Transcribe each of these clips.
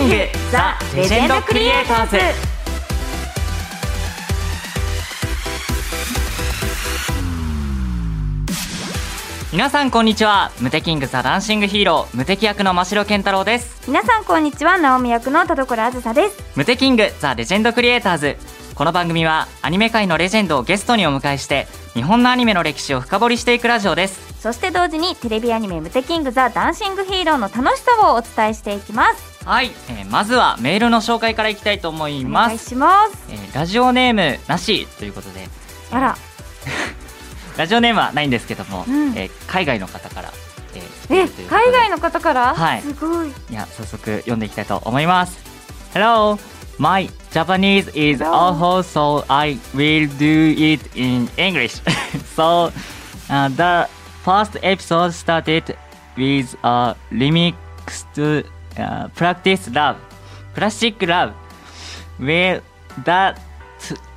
キングザ・レジェンドクリエイターズ。皆さんこんにちは。ムテキングザ・ダンシングヒーロームテキ役の真城健太郎です。皆さんこんにちは。直美役の田所あずさです。ムテキングザ・レジェンドクリエイターズ。この番組はアニメ界のレジェンドをゲストにお迎えして日本のアニメの歴史を深掘りしていくラジオですそして同時にテレビアニメムテキングザ・ダンシングヒーローの楽しさをお伝えしていきます。はい、えーまずはメールの紹介からいきたいと思いおます。願いします。えーラジオネームなしということで。あら。ラジオネームはないんですけども、うん。えー海外の方から、え海外の方から、はい。すごい。いや早速読んでいきたいと思います。Hello my Japanese is awful so I will do it in English. So uh, the first episode started with a remixed uh, practice love plastic love where that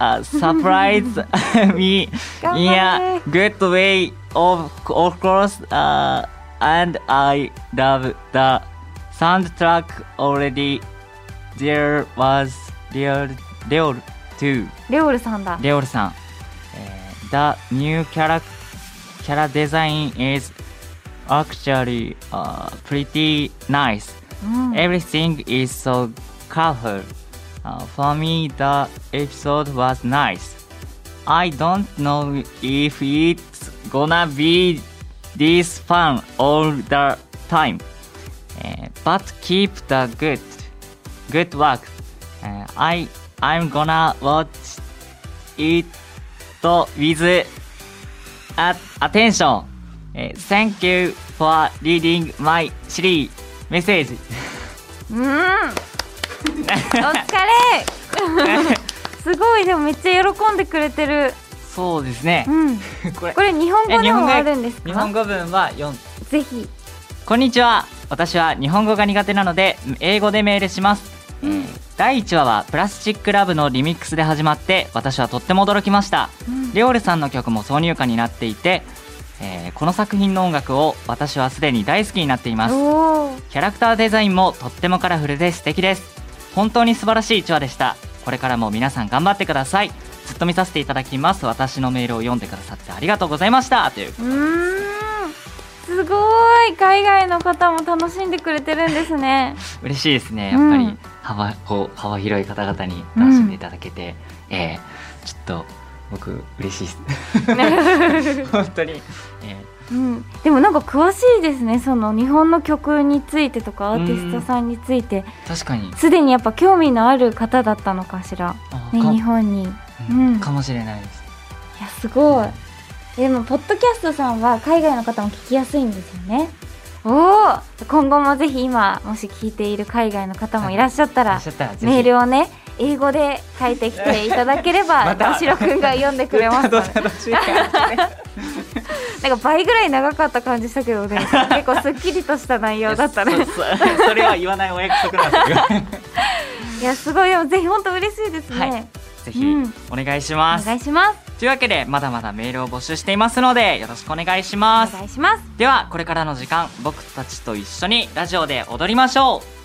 uh, surprised me 頑 in 張 a れ good way of, of course uh, and I love the soundtrack already there was Leol Leol too レオルさんだレオルさん、えー The new character character design is actually uh, pretty nice うん、Everything is so colorful. Uh, for me, the episode was nice. I don't know if it's gonna be this fun all the time, Uh, but keep the good, good work. Uh, I I'm gonna watch it with at attention. Uh, thank you for reading my series message. うんお疲れすごいでもめっちゃ喜んでくれてるそうですねう。んこれこれ日本語でもあるんですか日本語文は4ぜひこんにちは私は日本語が苦手なので英語でメールします、えー第1話はプラスチックラブのリミックスで始まって私はとっても驚きました、うん。レオレさんの曲も挿入歌になっていて、えーこの作品の音楽を私はすでに大好きになっています。キャラクターデザインもとってもカラフルで素敵です。本当に素晴らしい1話でした。これからも皆さん頑張ってください。ずっと見させていただきます。私のメールを読んでくださってありがとうございました。といううーん。すごい。海外の方も楽しんでくれてるんですね。嬉しいですね。やっぱり。うん幅,、こう幅広い方々に楽しんでいただけて、えーちょっと僕嬉しいです。本当に、えうん、でもなんか詳しいですね。その日本の曲についてとかアーティストさんについて。ー確かに。すでにやっぱ興味のある方だったのかしら、ね、日本に。いうん。うん。かもしれないです。やすごい。でもポッドキャストさんは海外の方も聞きやすいんですよねおお今後もぜひ今もし聞いている海外の方もいらっしゃったいららっしゃったらぜひ。メールをね英語で書いてきていただければ 田代くんが読んでくれます。ね なんか倍ぐらい長かった感じしたけどね結構すっきりとした内容だったね。それは言わないお約束なんですよ。いやすごいでもぜひ本当嬉しいですね、はいぜひうん。お願いしおます、願いします。というわけでまだまだメールを募集していますのでよろしくお願いしまおす願いします。ではこれからの時間僕たちと一緒にラジオで踊りましょう。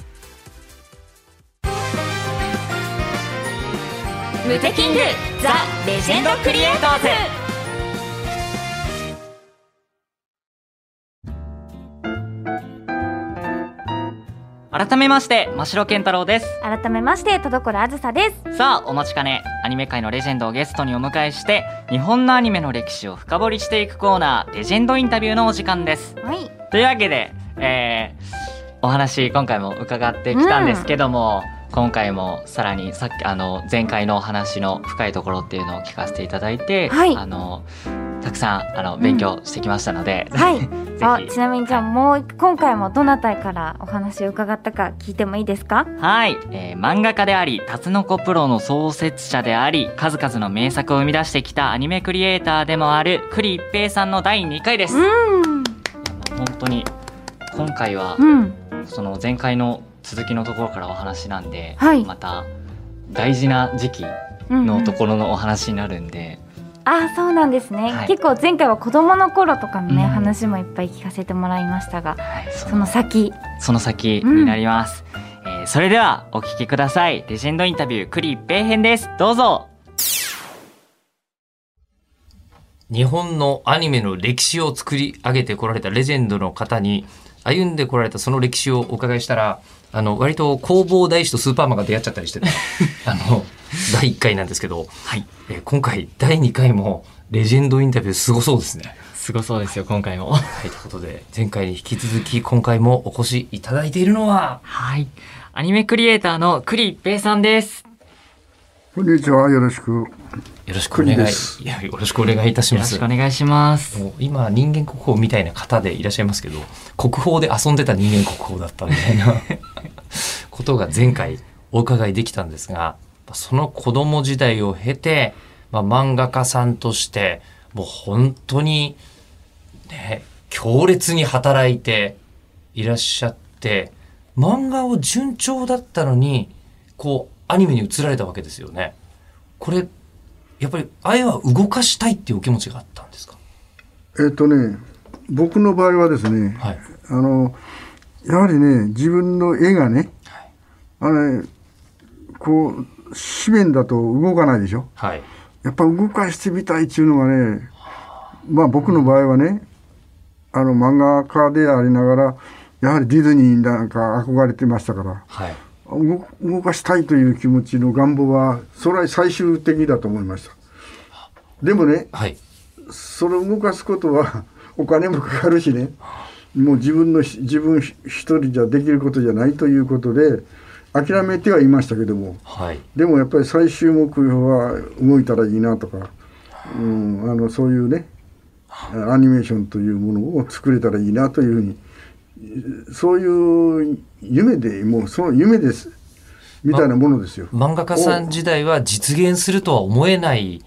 ムテキングザ・レジェンドクリエイターズ改めまして真城健太郎です。改めまして田所あずさです。さあお待ちかね。アニメ界のレジェンドをゲストにお迎えして日本のアニメの歴史を深掘りしていくコーナーレジェンドインタビューのお時間です。はい。というわけで、えーお話今回も伺ってきたんですけども、今回もさらにさっきあの前回のお話の深いところっていうのを聞かせていただいて、はい。あのたくさんあの勉強してきましたので、はい。ぜあひちなみにじゃあもう今回もどなたからお話を伺ったか聞いてもいいですか？はい、えー漫画家であり、タツノコプロの創設者であり、数々の名作を生み出してきたアニメクリエイターでもある栗一平さんの第2回です。うん。本当に今回はうん。その前回の続きのところからお話なんで、はい。また大事な時期うんのところのお話になるんで、あそうなんですね、はい。結構前回は子供の頃とかのね、うん。話もいっぱい聞かせてもらいましたがはいそその先。その先になります、えーそれではお聞きください。レジェンドインタビュー、クリ一平編です。どうぞ。日本のアニメの歴史を作り上げてこられたレジェンドの方に歩んでこられたその歴史をお伺いしたらあの割と弘法大師とスーパーマンが出会っちゃったりしてて あの第1回なんですけど、はい。えー今回第2回もレジェンドインタビューすごそうですね。すごそうですよ、今回も。はい、ということで前回に引き続き今回もお越しいただいているのははい。アニメクリエイターのクリ一平さんです。こんにちは、よろしく。よろしくお願いいやよろしくお願いいたしよろます。しくお願いします。もう今人間国宝みたいな方でいらっしゃいますけど国宝で遊んでた人間国宝だったみたいな ことが前回お伺いできたんですがその子供時代を経て、まあ、漫画家さんとしてもう本当にね強烈に働いていらっしゃって漫画を順調だったのにこうアニメに移られたわけですよね。これやっぱり愛は動かしたいっていうお気持ちがあったんですか？えっ、とね、僕の場合はですね、はい。あの、やはりね、自分の絵がね、あれ、こう、紙面だと動かないでしょ？はい。やっぱ動かしてみたいっていうのがね、まあ僕の場合はね、あの漫画家でありながら、やはりディズニーなんか憧れてましたから、はい。動動かしたいという気持ちの願望は、それは最終的だと思いました。でもね、はい。それを動かすことは お金もかかるしねもう自分のし自分一人じゃできることじゃないということで諦めてはいましたけどもはい。でもやっぱり最終目標は動いたらいいなとか、うん、あのそういうねアニメーションというものを作れたらいいなというふうにそういう夢でもうその夢ですみたいなものですよ。漫画家さん時代は実現するとは思えない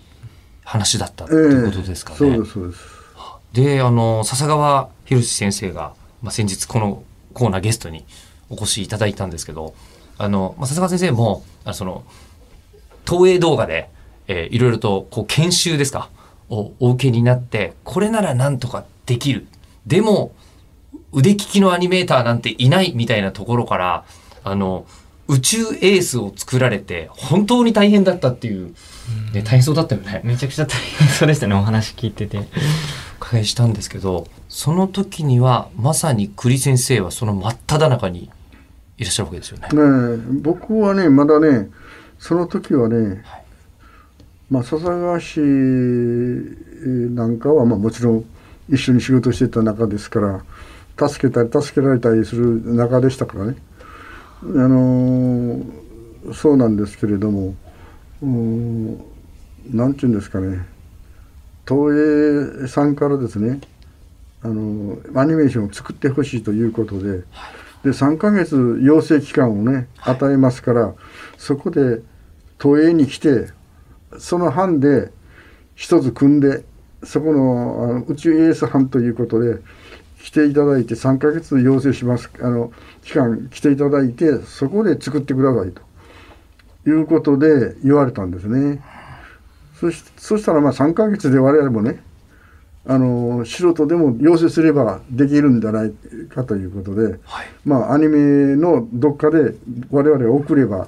話だったっていうことですかね。そうですそうです。で、あの、笹川博先生が、まあ、先日このコーナーゲストにお越しいただいたんですけど、あの、まあ、笹川先生も、あその、東映動画で、えーいろいろと、こう、研修ですか、をお受けになって、これならなんとかできる。でも、腕利きのアニメーターなんていないみたいなところから、あの、宇宙エースを作られて、本当に大変だったっていう、ね、大変そうだったよね。めちゃくちゃ大変そうでしたね、お話聞いてて。お伺いしたんですけどその時にはまさに栗先生はその真っ只中にいらっしゃるわけですよね。ねえ僕はねまだねその時はね、まあ笹川市なんかはまあもちろん一緒に仕事してた中ですから助けたり助けられたりする中でしたからね。あのーそうなんですけれどもうーんなんていうんですかね。東映さんからですねあのアニメーションを作ってほしいということでで3ヶ月養成期間をね与えますからそこで東映に来てその班で一つ組んでそこのあの宇宙エース班ということで来ていただいて3ヶ月養成しますあの期間来ていただいてそこで作ってくださいと。いうことで言われたんですね。そしそしたらまあ3ヶ月で我々もねあの素人でも養成すればできるんじゃないかということで、はい。まあアニメのどっかで我々が送れば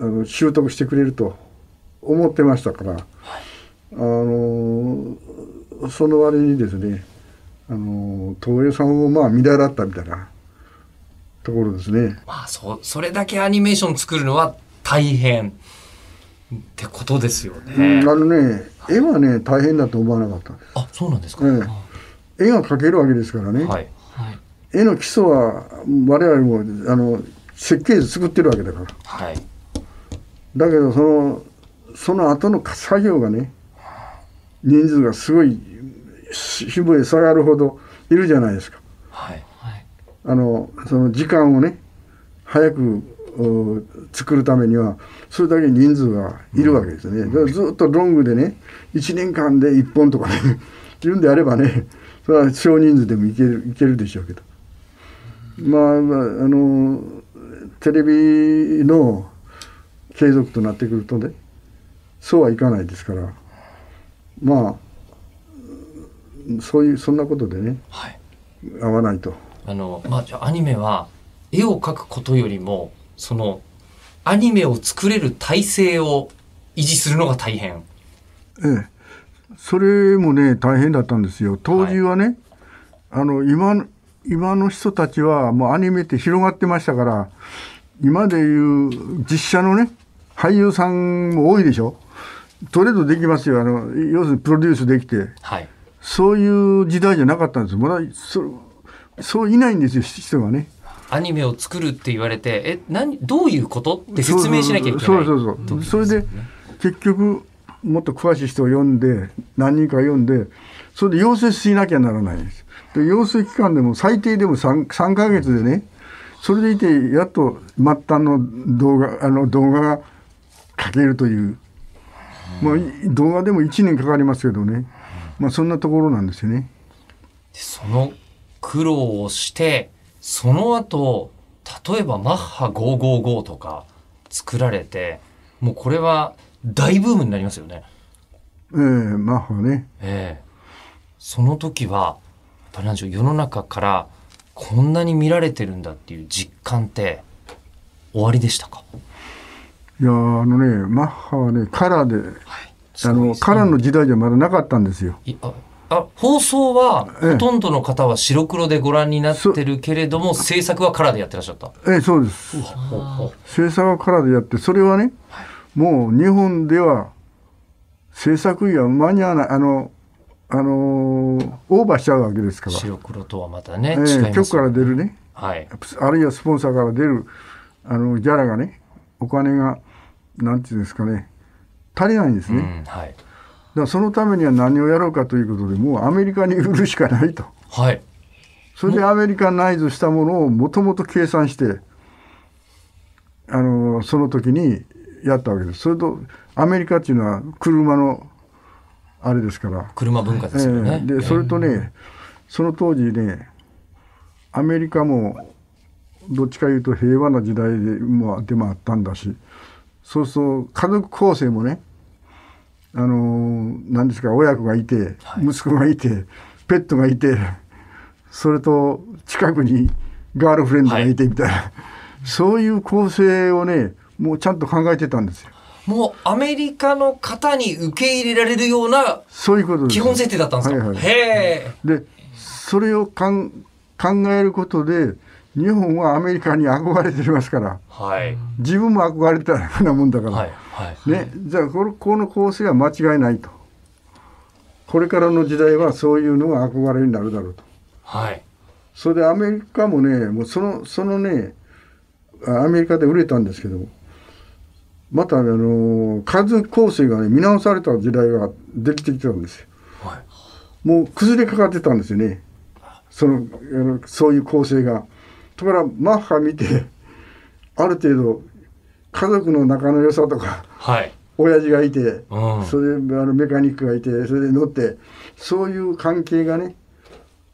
あの習得してくれると思ってましたから、あのその割にですねあの東映さんをまあ見習ったみたいなところですね。まあそそれだけアニメーション作るのは大変ってことですようね。んあのね絵はね大変だと思わなかったんです。あそうなんですか。ええ、絵が描けるわけですからね、はいはい。絵の基礎は我々もあの設計図作ってるわけだからはいだけどそのその後の作業がね人数がすごいし部へ下がるほどいるじゃないですか。はい。はい。あのその時間をね早くお作るためにはそれだけ人数がいるわけですね、だからずっとロングでね1年間で1本とかね 言うんであればねそれは少人数でもいけるいけるでしょうけど。まあまああのテレビの継続となってくるとねそうはいかないですから。まあそういうそんなことでねはい。合わないと。あのまあじゃあアニメは絵を描くことよりもそのアニメを作れる体制を維持するのが大変。ええ、それもね大変だったんですよ当時はね、あの今の今の人たちはもうアニメって広がってましたから今でいう実写のね俳優さんも多いでしょトレードできますよあの要するにプロデュースできてはい。そういう時代じゃなかったんです。まだそそういないんですよ人がね。アニメを作るって言われて、え、何、どういうことって説明しなきゃいけない。そうそうそう。そうそれで結局もっと詳しい人を呼んで何人か呼んでそれで養成しなきゃならないんです。で養成期間でも最低でも 3, 3ヶ月でねそれでいてやっと末端の動画あの動画が描けるという、まあ、い動画でも1年かかりますけどね、まあ、そんなところなんですよね。その苦労をして、その後、例えばマッハ555とか作られて、もうこれは大ブームになりますよね。ええマッハねええその時は、やっぱりなんでしょう、世の中からこんなに見られてるんだっていう実感って終わりでしたか？いやあのねマッハはねカラーではい。あのカラーの時代じゃまだなかったんですよ。いああ放送はええ。ほとんどの方は白黒でご覧になってるけれども、制作はカラーでやってらっしゃった。ええそうです。制作はカラーでやってそれはね、もう日本では制作費は間に合わない。あのあのーオーバーしちゃうわけですから、白黒とはまたね、え違いますえ局から出るね。はい。あるいはスポンサーから出るあのギャラがねお金がなんていうんですかね足りないんですね、うん、はい。だそのためには何をやろうかということでもうアメリカに売るしかないとはい。それでアメリカナイズしたものをもともと計算してあのその時にやったわけですそれとアメリカっていうのは車のあれですから、車文化ですよね。ええでそれとねその当時ねアメリカもどっちかいうと平和な時代で,、まあ、でもあったんだしそうそう家族構成もねあの何ですか親子がいて、息子がいてペットがいてそれと近くにガールフレンドがいてみたいな、そういう構成をねもうちゃんと考えてたんですよ。もうアメリカの方に受け入れられるようなそういうことです基本設定だったんですか、はいはいへえ。でそれをかん考えることで日本はアメリカに憧れてますからはい。自分も憧れてたようなもんだから、はい。はい。ね、じゃあこのこの構成は間違いないとこれからの時代はそういうのが憧れになるだろうとはい。それでアメリカもねもうそのそのねあアメリカで売れたんですけどもまたあの数構成がね見直された時代ができてきたんですよはい。もう崩れかかってたんですよねそのそういう構成が。ところがマッハ見てある程度家族の仲の良さとかはい。親父がいて、うん。それであのメカニックがいてそれで乗ってそういう関係がね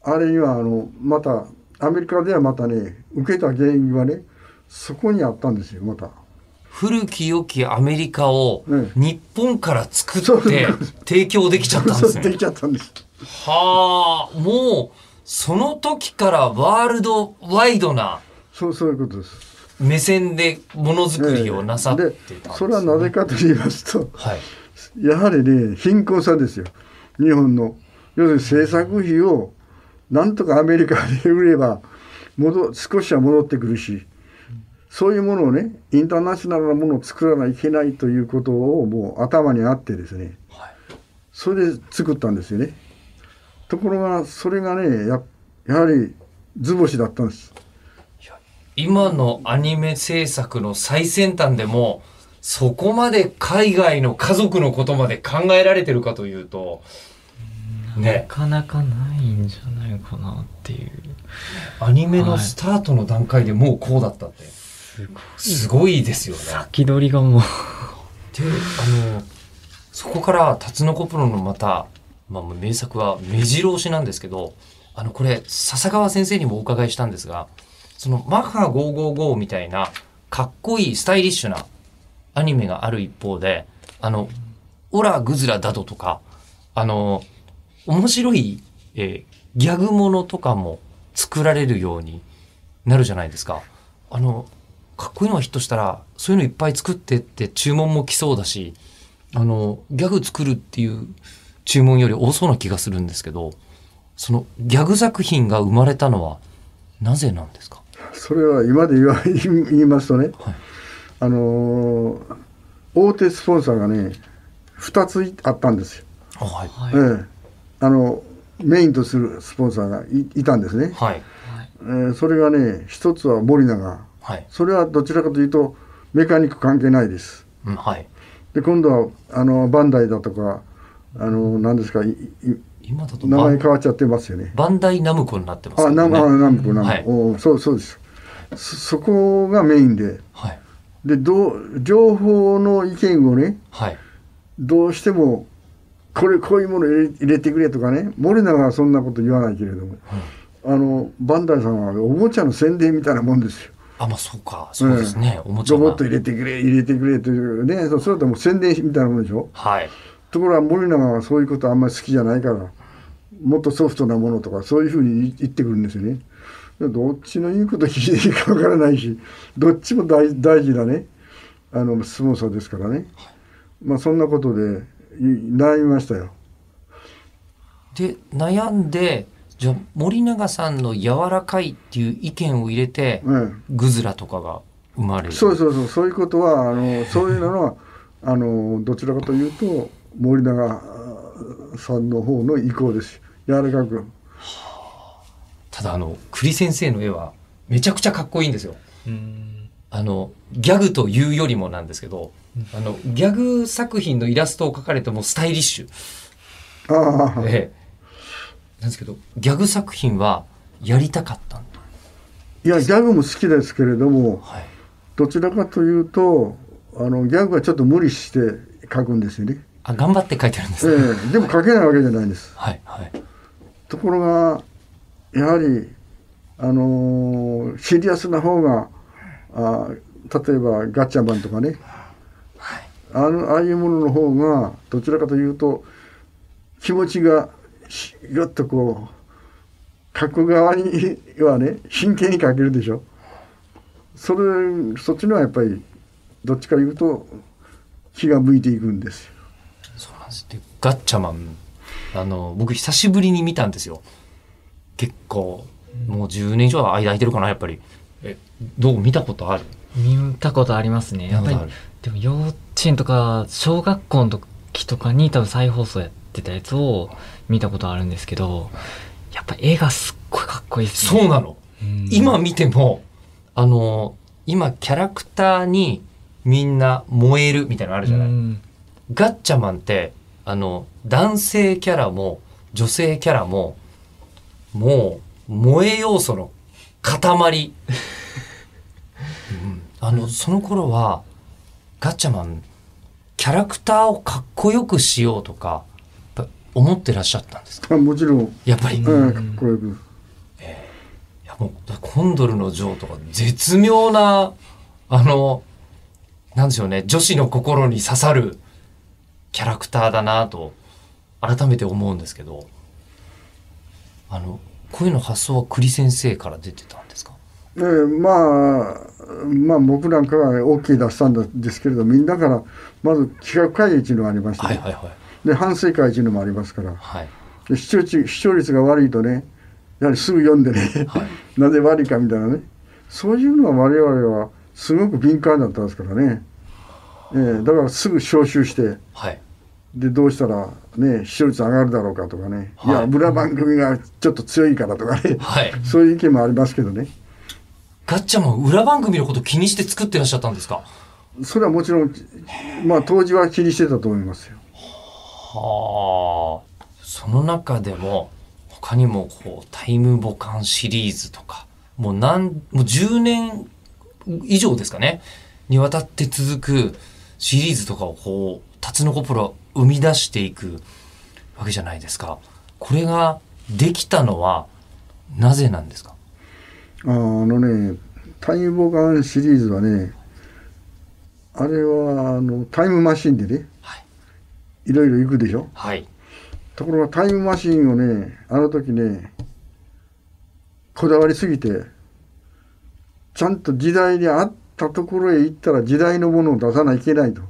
あれにはあのまたアメリカではまたね受けた原因はねそこにあったんですよまた。古き良きアメリカをうん日本から作って提供できちゃったんですそうでねき。ちゃったんです。はあ、もう、その時からワールドワイドなそうそういうことです。目線でものづくりをなさっていたね。でそれはなぜかと言いますとはい。やはりね貧困さですよ。日本の。要するに制作費をなんとかアメリカで売れば戻少しは戻ってくるしそういうものをねインターナショナルなものを作らないといけないということをもう頭にあってですね。はい。それで作ったんですよね。ところがそれがねややはり図星だったんです今のアニメ制作の最先端でも、そこまで海外の家族のことまで考えられてるかというと、なね、かなかないんじゃないかなっていう。アニメのスタートの段階でもうこうだったって、すごい。すごいですよね。先取りがもう。で、あの、そこから、タツノコプロのまた、まあ、名作は目白押しなんですけど、あの、これ、笹川先生にもお伺いしたんですが、その、マッハ555みたいな、かっこいい、スタイリッシュなアニメがある一方で、あの、オラ・グズラダドとか、あの、面白い、えーギャグものとかも作られるようになるじゃないですか。あの、かっこいいのはヒットしたらそういうのいっぱい作ってって注文も来そうだしあのギャグ作るっていう注文より多そうな気がするんですけどそのギャグ作品が生まれたのはなぜなんですか？それは今で言わ言いますとね、はい。あのー大手スポンサーがね2つあったんですよ、あはい。はい。ええ。あのメインとするスポンサーがいいたんですね、はい。えーそれがね一つは森永。はい。それはどちらかというとメカニック関係ないです。うんはい。で今度はあのバンダイだとかあの何ですかいい今だと名バン前変わっちゃってますよね。バンダイナムコになってますね。南あ南部南部、はい。おそうそうですそそこがメインで。はい。でどう情報の意見をねはい。どうしてもこれこういうもの入れ入れてくれとかね森永はそんなこと言わないけれども、あのバンダイさんはおもちゃの宣伝みたいなもんですよ。あまあそうか。そうですね、おもちゃが。ロボット入れてくれ入れてくれというねそれだともう宣伝みたいなもんでしょ。はい。ところが森永はそういうことあんまり好きじゃないからもっとソフトなものとかそういうふうに言ってくるんですよね。どっちの言うこと聞いていいかわからないしどっちも大大事なねあのスポンサーですからね、まあそんなことでい悩みましたよ。で悩んでじゃあ森永さんの柔らかいっていう意見を入れて、えグズラとかが生まれえ、る。そうそうそう。そういうことはあのそういうのは あのどちらかというと森永さんの方の意向です。柔らかく。ただあの栗先生の絵はめちゃくちゃかっこいいんですよ。うん。あのギャグというよりもなんですけどあのギャグ作品のイラストを描かれてもスタイリッシュ。ああ、ええ。なんですけどギャグ作品はやりたかったんだ。いやギャグも好きですけれどもはい。どちらかというとあのギャグはちょっと無理して書くんですよね、あ頑張って書いてあるんですえね、え、でも書けないわけじゃないんです。はいはい。ところがやはりあのーシリアスな方があ例えばガッチャマンとかね。あのああいうものの方がどちらかというと気持ちがしぐっとこう書く側にはね真剣に書けるでしょ。それそっちのはやっぱりどっちかいうと気が向いていくんですよ。そうなんです。でガッチャマンあの僕久しぶりに見たんですよ結構もう10年以上は間空いてるかなやっぱり。えどう見たことある？見たことありますね。やっぱりでも幼稚園とか、小学校の時とかに多分再放送やってたやつを見たことあるんですけど、やっぱ絵がすっごいかっこいいですね。そうなの。うん。今見てもあの今キャラクターにみんな燃えるみたいなのあるじゃない、うん。ガッチャマンってあの男性キャラも女性キャラももう萌え要素の塊、うん。あのその頃はガッチャマンキャラクターをかっこよくしようとか思ってらっしゃったんですか？あもちろん、やっぱり、いうん、かっこよく。やもうコンドルのジョーとか絶妙なあのなんでしょうね女子の心に刺さるキャラクターだなと改めて思うんですけどあのこういうの発想は栗先生から出てたんですか？ええまあまあ僕なんかが OK 出したんですけれどみんなからまず企画会議っていうのがありまして、はいはいはい。で反省会っていうのもありますから。はい。で視聴率視聴率が悪いとねやはりすぐ読んでね、はい。なぜ悪いかみたいなね。そういうのは我々はすごく敏感だったんですからね、ええだからすぐ招集してはいでどうしたらね視聴率上がるだろうかとかね、い、はい。や裏番組がちょっと強いからとかね、はい。そういう意見もありますけどね。ガッチャマン裏番組のこと気にして作ってらっしゃったんですか？それはもちろんまあ当時は気にしてたと思いますよ。はあ。その中でも他にもこうタイムボカンシリーズとかもう何もう10年以上ですかね。にわたって続くシリーズとかをこうタツノコプロ生み出していくわけじゃないですか。これができたのはなぜなんですか？ああのねタイムボカンシリーズはねあれはあのタイムマシンでねはい。いろいろ行くでしょ？はい。ところがタイムマシンをねあの時ねこだわりすぎてちゃんと時代に合っったところへ行ったら時代のものを出さないといけないと、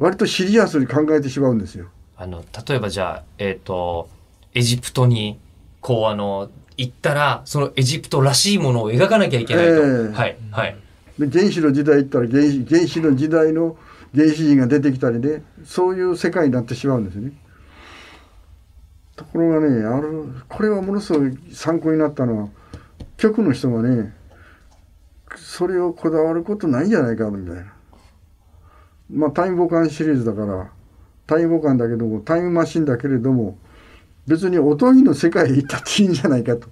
割とシリアスに考えてしまうんですよ。あの、例えばじゃあ、えっ、と、エジプトに、こうあの、行ったら、そのエジプトらしいものを描かなきゃいけないと。ええはい、はい。で原始の時代行ったら原始原始の時代の原始人が出てきたりねそういう世界になってしまうんですね。ところがねあるこれはものすごい参考になったのは局の人がねそれをこだわることないんじゃないかみたいな。まあタイムボカンシリーズだからタイムボカンだけどもタイムマシンだけれども別におとぎの世界へ行ったっていいんじゃないかと。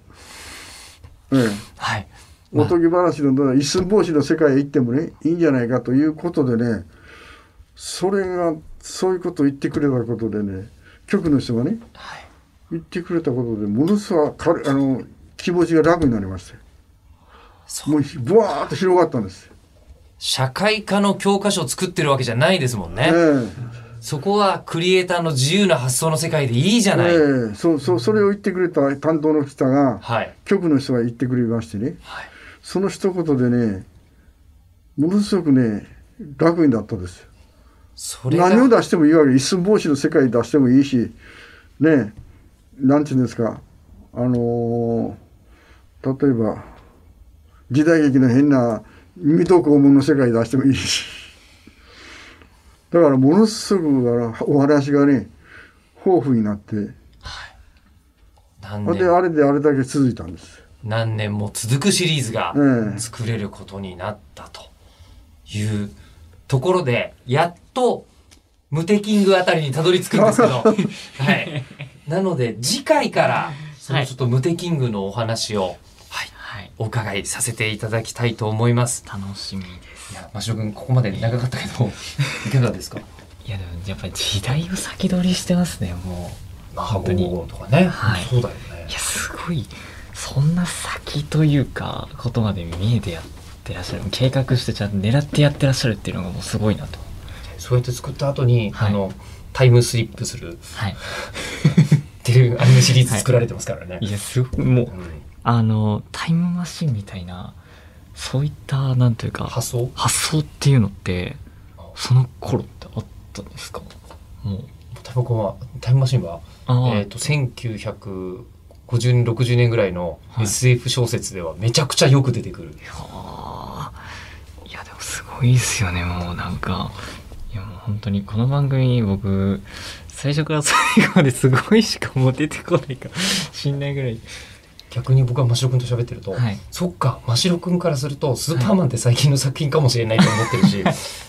ええはい。おとぎ話の一寸法師の世界へ行ってもねいいんじゃないかということでねそれがそういうことを言ってくれたことでね局の人がねはい。言ってくれたことでものすごい軽いあの気持ちが楽になりましたよそうもうブワーッと広がったんですよ、社会科の教科書を作ってるわけじゃないですもんね。えそこはクリエイターの自由な発想の世界でいいじゃない。えええそうそうそれを言ってくれた担当の人がはい。局の人が言ってくれましてねはい。その一言でねものすごくね楽になったんですよそれが何を出してもいいわけ一寸法師の世界出してもいいしねなんていうんですかあのー例えば時代劇の変な水戸黄門の世界出してもいいし。だからものすごくお話がね豊富になって。何ほんで年あれであれだけ続いたんです。何年も続くシリーズがええ。作れることになったというところで、やっとムテキングあたりにたどり着くんですけど、はい。なので次回から、そのちょっとムテキングのお話を、はい、はい。お伺いさせていただきたいと思います。楽しみです。いや、マシオ君、ここまで長かったけど、いかがですか？いやでもやっぱり時代を先取りしてますね、もう。本当に。とかね。はいそうだよねいや、すごい、そんな先というか、ことまで見えてやってらっしゃる。計画してちゃんと狙ってやってらっしゃるっていうのがもうすごいなと。そうやって作った後に、はいあの、タイムスリップするはい。っていうアニメシリーズ作られてますからね。いや、すごい、もうう、んあの、タイムマシンみたいな、そういった、なんというか、発想？発想っていうのって、その頃ってあったんですか？もう。タイムコンはタイムマシンは、えっ、と、1950年、60年ぐらいのはい。SF 小説ではめちゃくちゃよく出てくる。はあいやでもすごいですよねもうなんか。いやもう本当にこの番組僕最初から最後まですごいしかもう出てこないかしんないぐらい逆に僕は真城くんと喋ってると、はい。そっか、真城くんからすると、スーパーマンって最近の作品かもしれないと思ってるし、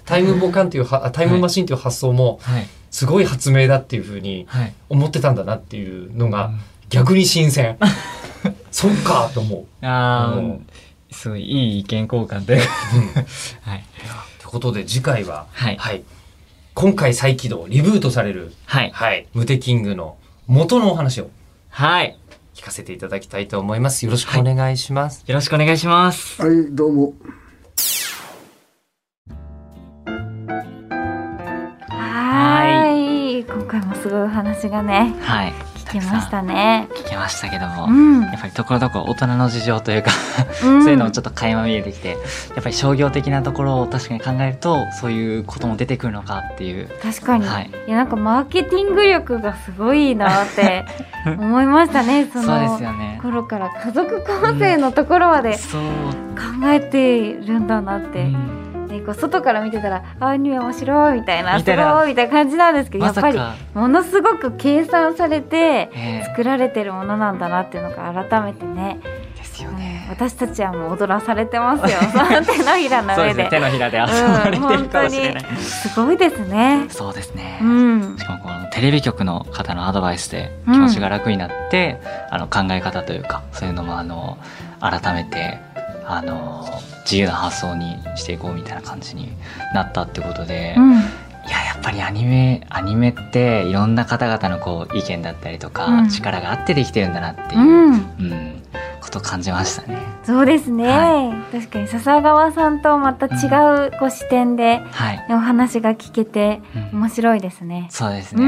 タイムボカンっていうは、あタイムマシンっていう発想も、はい。すごい発明だっていうふうにはい。思ってたんだなっていうのがうん、逆に新鮮。そっかと思う。あーうん。すごいいい意見交換で。はい。ということで次回は、はい。今回再起動、リブートされる、はい。はい、ムテキングの元のお話を。はい聞かせていただきたいと思います。よろしくお願いします。よろしくお願いします。はいどうも。はーい。今回もすごいお話がね。はい聞けましたね。聞けましたけども、うん。やっぱりところどころ大人の事情というか、うん。そういうのもちょっと垣間見えてきて、やっぱり商業的なところを確かに考えると、そういうことも出てくるのかっていう。確かに、はい。い、やなんかマーケティング力がすごいなって 思いましたねそそうでのすよね。頃から。家族構成のところまでそう。考えているんだなって、うんね、こう外から見てたら「あアニメ面白い」みたいな「すごい」みたいな感じなんですけど、まさやっぱりか、ものすごく計算されてえ作られてるものなんだなっていうのが改めてね、えですようんね。私たちはもう踊らされてますよ 手のひらのそうですね。手のひらで遊ばれてるかもしれない。すごいですね。そうですね。うんしかもこのテレビ局の方のアドバイスでうん気持ちが楽になって、あの考え方というかそういうのもあの改めてあの自由な発想にしていこうみたいな感じになったってことで、いうん。ややっぱりアニメアニメっていろんな方々のこう意見だったりとか、うん。力があってできてるんだなっていう、ううんんことを感じましたね。そうですね、は確かに笹川さんとまた違うこう視点ではい、お話が聞けてうん。面白いですね。そうですね。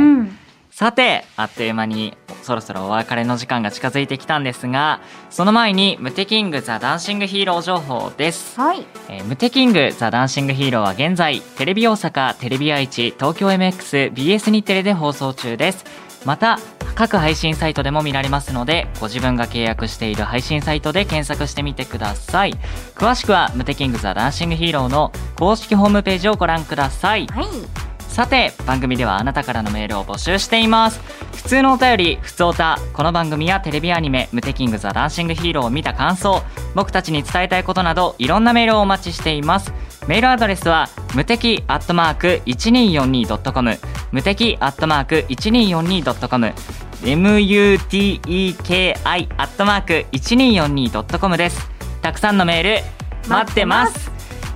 うん、さてあっという間にそろそろお別れの時間が近づいてきたんですがその前に「ムテキングザ・ダンシング・ヒーロー」情報です、はい。えームテキングザ・ダンシング・ヒーローは現在テレビ大阪テレビ愛知東京 MXBS 日テレで放送中です。また各配信サイトでも見られますのでご自分が契約している配信サイトで検索してみてください。詳しくはムテキングザ・ダンシング・ヒーローの公式ホームページをご覧ください。はいさて番組ではあなたからのメールを募集しています。普通のお便り普通おたこの番組やテレビアニメ「ムテキングザ・ダンシング・ヒーロー」を見た感想僕たちに伝えたいことなどいろんなメールをお待ちしていますメールアドレスは無敵アットマーク 1242.com 無敵アットマーク 1242.com muteki アットマーク 1242.com です。たくさんのメール待ってます。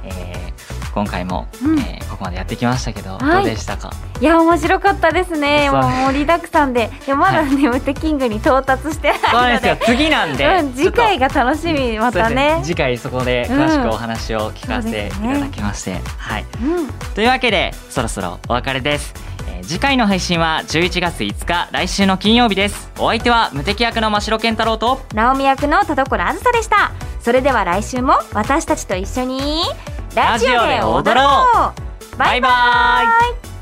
えー今回も、うん。えーここまでやってきましたけど、はい。どうでしたか？いや面白かったですね。もう盛りだくさんで。いやまだね、ムテキングに到達して ないのでですよ。次なんで、うん、次回がが楽しみまたね。次回そこで詳しくお話を聞かせていただきまして、はい。うんというわけでそろそろお別れです、えー次回の配信は11月5日来週の金曜日です。お相手は無敵役の真城健太郎と直美役の田所あずさでした。それでは来週も私たちと一緒にラジオで踊ろうバイバイ。